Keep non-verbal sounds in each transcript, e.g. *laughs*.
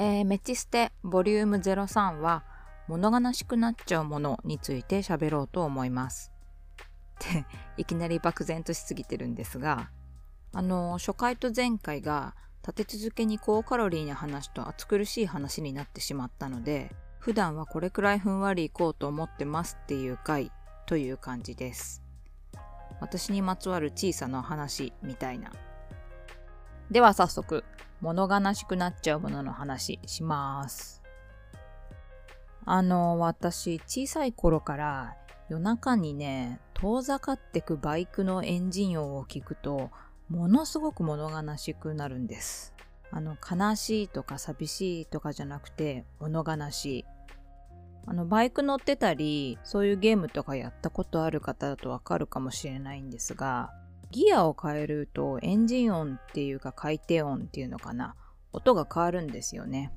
えー、メチステボリューム03は物悲しくなっちゃうものについて喋ろうと思います。っていきなり漠然としすぎてるんですがあの初回と前回が立て続けに高カロリーな話と暑苦しい話になってしまったので普段はこれくらいふんわりいこうと思ってますっていう回という感じです。私にまつわる小さな話みたいな。では早速物悲しくなっちゃうものの話します。あの、私、小さい頃から夜中にね、遠ざかってくバイクのエンジン音を聞くと、ものすごく物悲しくなるんです。あの、悲しいとか寂しいとかじゃなくて、物悲しい。あの、バイク乗ってたり、そういうゲームとかやったことある方だとわかるかもしれないんですが、ギアを変えるとエンジン音っていうか回転音っていうのかな音が変わるんですよね。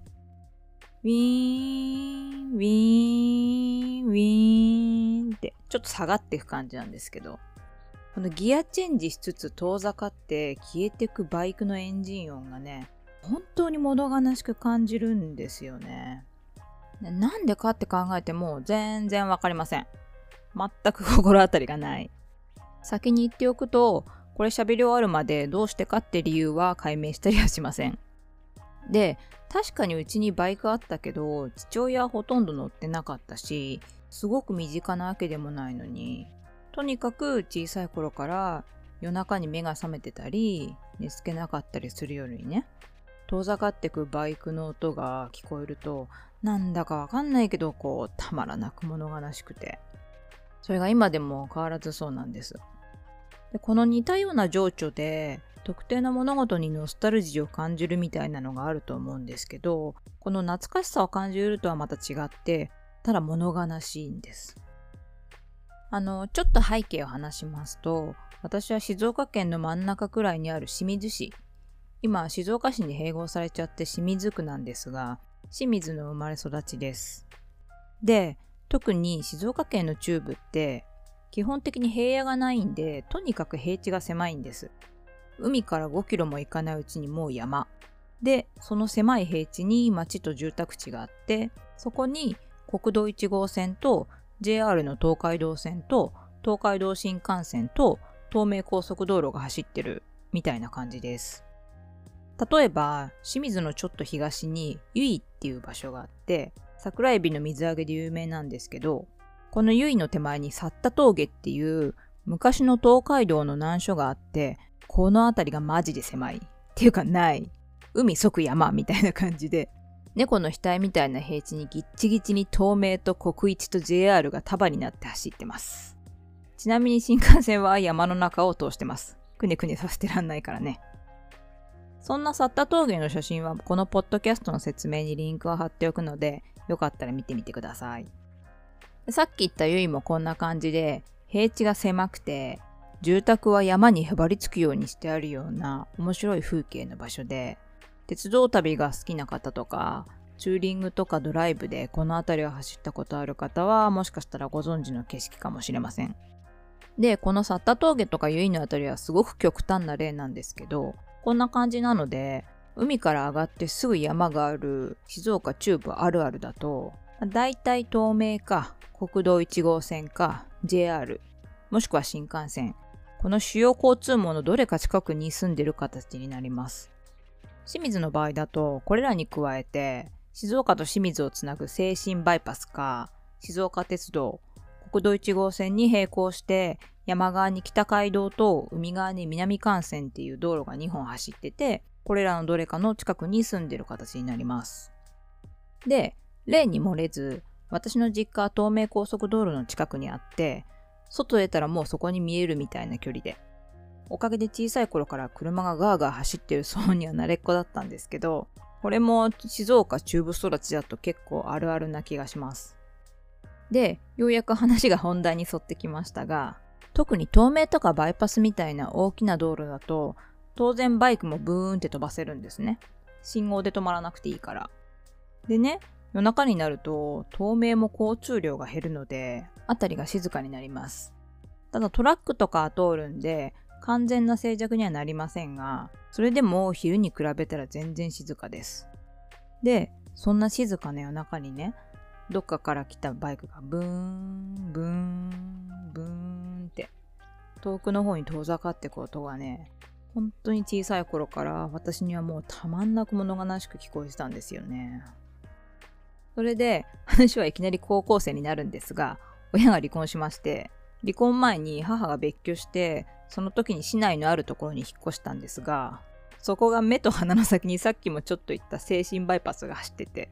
ウィーン、ウィーン、ウィーンってちょっと下がっていく感じなんですけど、このギアチェンジしつつ遠ざかって消えてくバイクのエンジン音がね、本当に物悲しく感じるんですよね。なんでかって考えても全然わかりません。全く心当たりがない。先に言っておくと、これ喋り終わるまでどうしてかって理由は解明したりはしません。で、確かにうちにバイクあったけど、父親はほとんど乗ってなかったし、すごく身近なわけでもないのに、とにかく小さい頃から夜中に目が覚めてたり、寝つけなかったりする夜にね、遠ざかってくバイクの音が聞こえると、なんだかわかんないけど、こう、たまらなく物悲しくて。それが今でも変わらずそうなんです。でこの似たような情緒で特定の物事にノスタルジーを感じるみたいなのがあると思うんですけどこの懐かしさを感じるとはまた違ってただ物悲しいんです。あのちょっと背景を話しますと私は静岡県の真ん中くらいにある清水市。今静岡市に併合されちゃって清水区なんですが清水の生まれ育ちです。で特に静岡県の中部って基本的に平野がないんで、とにかく平地が狭いんです。海から5キロも行かないうちにもう山。で、その狭い平地に町と住宅地があって、そこに国道1号線と JR の東海道線と東海道新幹線と東名高速道路が走ってるみたいな感じです。例えば、清水のちょっと東に由比っていう場所があって、桜エビの水揚げで有名なんですけど、この由比の手前に去田峠っていう昔の東海道の難所があって、この辺りがマジで狭い。っていうかない。海即山みたいな感じで、猫の額みたいな平地にギッチギチに東名と国一と JR が束になって走ってます。ちなみに新幹線は山の中を通してます。くねくねさせてらんないからね。そんな去田峠の写真はこのポッドキャストの説明にリンクを貼っておくので、よかったら見てみてください。さっき言ったゆいもこんな感じで、平地が狭くて、住宅は山にへばりつくようにしてあるような面白い風景の場所で、鉄道旅が好きな方とか、ツーリングとかドライブでこの辺りを走ったことある方は、もしかしたらご存知の景色かもしれません。で、このサッタ峠とかユイの辺りはすごく極端な例なんですけど、こんな感じなので、海から上がってすぐ山がある静岡中部あるあるだと、だいたい東名か国道1号線か JR もしくは新幹線。この主要交通網のどれか近くに住んでる形になります。清水の場合だとこれらに加えて静岡と清水をつなぐ静清バイパスか静岡鉄道国道1号線に並行して山側に北街道と海側に南幹線っていう道路が2本走っててこれらのどれかの近くに住んでる形になりますで例に漏れず、私の実家は東名高速道路の近くにあって、外出たらもうそこに見えるみたいな距離で。おかげで小さい頃から車がガーガー走ってるそうには慣れっこだったんですけど、これも静岡中部育ちだと結構あるあるな気がします。で、ようやく話が本題に沿ってきましたが、特に東名とかバイパスみたいな大きな道路だと、当然バイクもブーンって飛ばせるんですね。信号で止まらなくていいから。でね、夜中になると透明も交通量が減るので辺りが静かになります。ただトラックとか通るんで完全な静寂にはなりませんがそれでも昼に比べたら全然静かです。で、そんな静かな夜中にね、どっかから来たバイクがブーン、ブーン、ブーンって遠くの方に遠ざかってく音がね、本当に小さい頃から私にはもうたまんなく物悲しく聞こえてたんですよね。それで話はいきなり高校生になるんですが、親が離婚しまして、離婚前に母が別居して、その時に市内のあるところに引っ越したんですが、そこが目と鼻の先にさっきもちょっと言った精神バイパスが走ってて、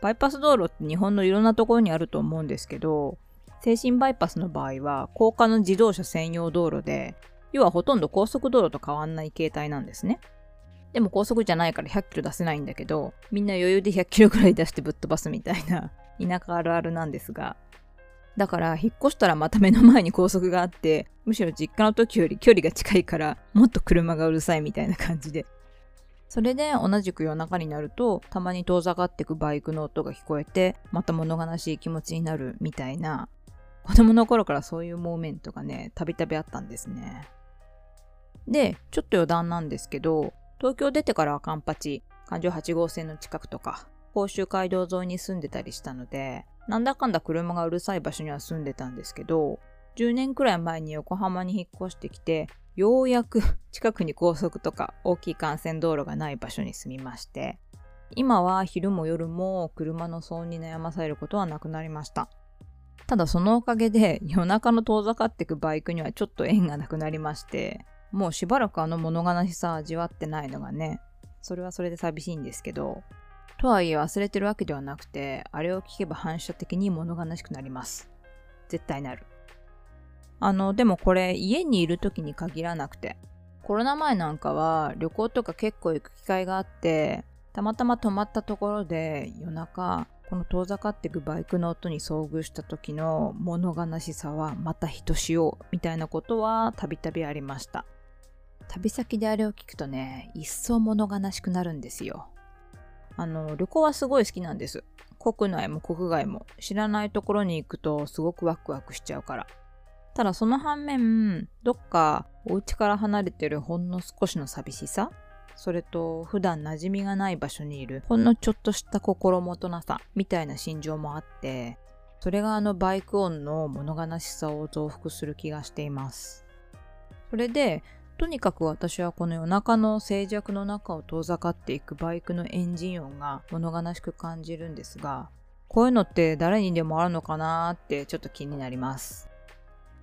バイパス道路って日本のいろんなところにあると思うんですけど、精神バイパスの場合は高架の自動車専用道路で、要はほとんど高速道路と変わんない形態なんですね。でも高速じゃないから100キロ出せないんだけど、みんな余裕で100キロぐらい出してぶっ飛ばすみたいな田舎あるあるなんですが、だから引っ越したらまた目の前に高速があって、むしろ実家の時より距離が近いからもっと車がうるさいみたいな感じで。それで同じく夜中になるとたまに遠ざかってくバイクの音が聞こえてまた物悲しい気持ちになるみたいな子供の頃からそういうモーメントがねたびたびあったんですね。で、ちょっと余談なんですけど、東京出てからはカンパチ、環状8号線の近くとか、甲州街道沿いに住んでたりしたので、なんだかんだ車がうるさい場所には住んでたんですけど、10年くらい前に横浜に引っ越してきて、ようやく *laughs* 近くに高速とか大きい幹線道路がない場所に住みまして、今は昼も夜も車の騒音に悩まされることはなくなりました。ただそのおかげで夜中の遠ざかってくバイクにはちょっと縁がなくなりまして、もうしばらくあの物悲しさ味わってないのがね、それはそれで寂しいんですけど、とはいえ忘れてるわけではなくて、あれを聞けば反射的に物悲しくなります。絶対なる。あの、でもこれ家にいる時に限らなくて、コロナ前なんかは旅行とか結構行く機会があって、たまたま泊まったところで夜中、この遠ざかっていくバイクの音に遭遇した時の物悲しさはまたひとしおみたいなことはたびたびありました。旅先であれを聞くとね、一層物悲しくなるんですよ。あの、旅行はすごい好きなんです。国内も国外も知らないところに行くとすごくワクワクしちゃうから。ただその反面、どっかお家から離れてるほんの少しの寂しさそれと普段馴染みがない場所にいるほんのちょっとした心もとなさみたいな心情もあってそれがあのバイク音の物悲しさを増幅する気がしていますそれでとにかく私はこの夜中の静寂の中を遠ざかっていくバイクのエンジン音が物悲しく感じるんですが、こういうのって誰にでもあるのかなーってちょっと気になります。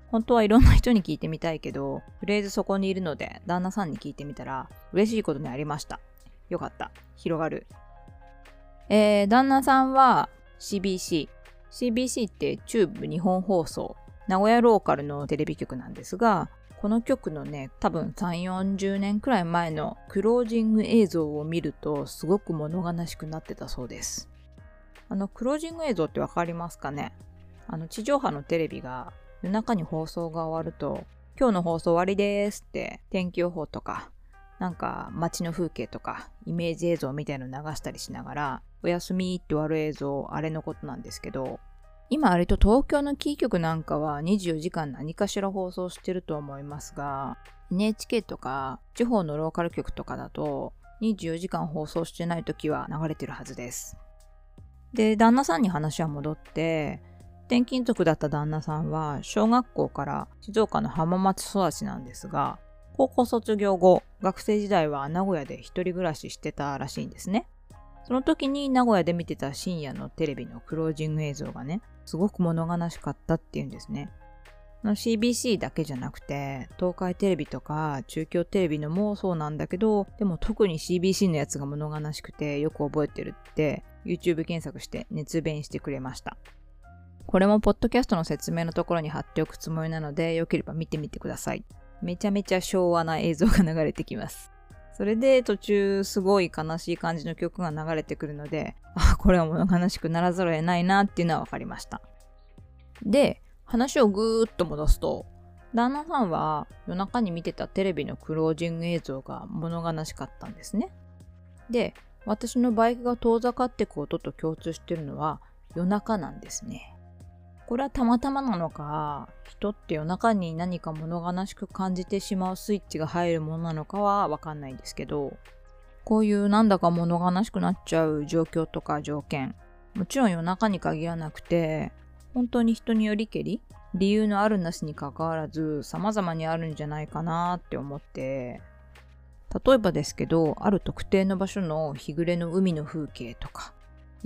本当はいろんな人に聞いてみたいけど、とりあえずそこにいるので旦那さんに聞いてみたら嬉しいことにありました。よかった。広がる。えー、旦那さんは CBC。CBC って中部日本放送。名古屋ローカルのテレビ局なんですが、この曲のね、多分3、40年くらい前のクロージング映像を見るとすごく物悲しくなってたそうです。あの、クロージング映像ってわかりますかね？あの、地上波のテレビが夜中に放送が終わると、今日の放送終わりですって天気予報とか、なんか街の風景とかイメージ映像みたいの流したりしながら、おやすみって終わる映像、あれのことなんですけど、今割と東京のキー局なんかは24時間何かしら放送してると思いますが、NHK とか地方のローカル局とかだと24時間放送してない時は流れてるはずです。で、旦那さんに話は戻って、転勤族だった旦那さんは小学校から静岡の浜松育ちなんですが、高校卒業後、学生時代は名古屋で一人暮らししてたらしいんですね。その時に名古屋で見てた深夜のテレビのクロージング映像がね、すごく物悲しかったっていうんですね。CBC だけじゃなくて、東海テレビとか中京テレビのもそうなんだけど、でも特に CBC のやつが物悲しくてよく覚えてるって YouTube 検索して熱弁してくれました。これもポッドキャストの説明のところに貼っておくつもりなので、よければ見てみてください。めちゃめちゃ昭和な映像が流れてきます。それで途中すごい悲しい感じの曲が流れてくるので、あ、これは物悲しくならざるを得ないなっていうのは分かりました。で、話をぐーっと戻すと、旦那さんは夜中に見てたテレビのクロージング映像が物悲しかったんですね。で、私のバイクが遠ざかってく音と共通してるのは夜中なんですね。これはたまたまなのか、人って夜中に何か物悲しく感じてしまうスイッチが入るものなのかはわかんないんですけど、こういうなんだか物悲しくなっちゃう状況とか条件もちろん夜中に限らなくて本当に人によりけり理由のあるなしにかかわらず様々にあるんじゃないかなって思って例えばですけどある特定の場所の日暮れの海の風景とか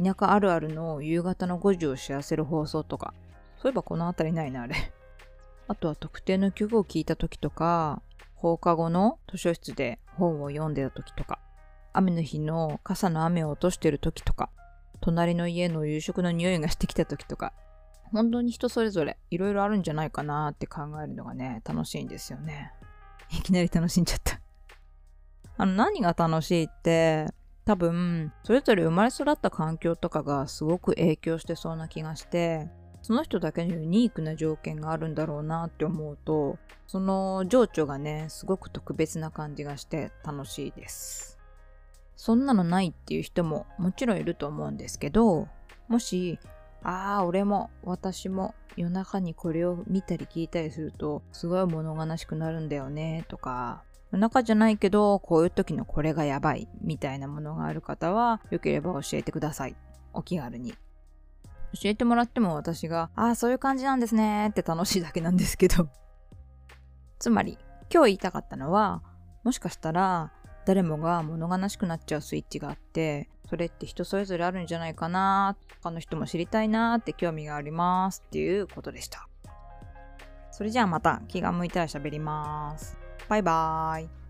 田舎あるあるの夕方の5時を知らせる放送とかそういえばこの辺りないなあれ。*laughs* あとは特定の曲を聴いた時とか放課後の図書室で本を読んでた時とか雨の日の傘の雨を落としてる時とか隣の家の夕食の匂いがしてきた時とか本当に人それぞれいろいろあるんじゃないかなって考えるのがね楽しいんですよね。いきなり楽しんじゃった。*laughs* あの何が楽しいって多分それぞれ生まれ育った環境とかがすごく影響してそうな気がしてその人だけのユニークな条件があるんだろうなって思うとその情緒がねすごく特別な感じがして楽しいですそんなのないっていう人ももちろんいると思うんですけどもしああ俺も私も夜中にこれを見たり聞いたりするとすごい物悲しくなるんだよねとか夜中じゃないけど、こういう時のこれがやばいみたいなものがある方は、よければ教えてください。お気軽に。教えてもらっても私が、ああ、そういう感じなんですねって楽しいだけなんですけど。*laughs* つまり、今日言いたかったのは、もしかしたら、誰もが物悲しくなっちゃうスイッチがあって、それって人それぞれあるんじゃないかな、他の人も知りたいなって興味がありますっていうことでした。それじゃあまた気が向いたら喋ります。バイバーイ。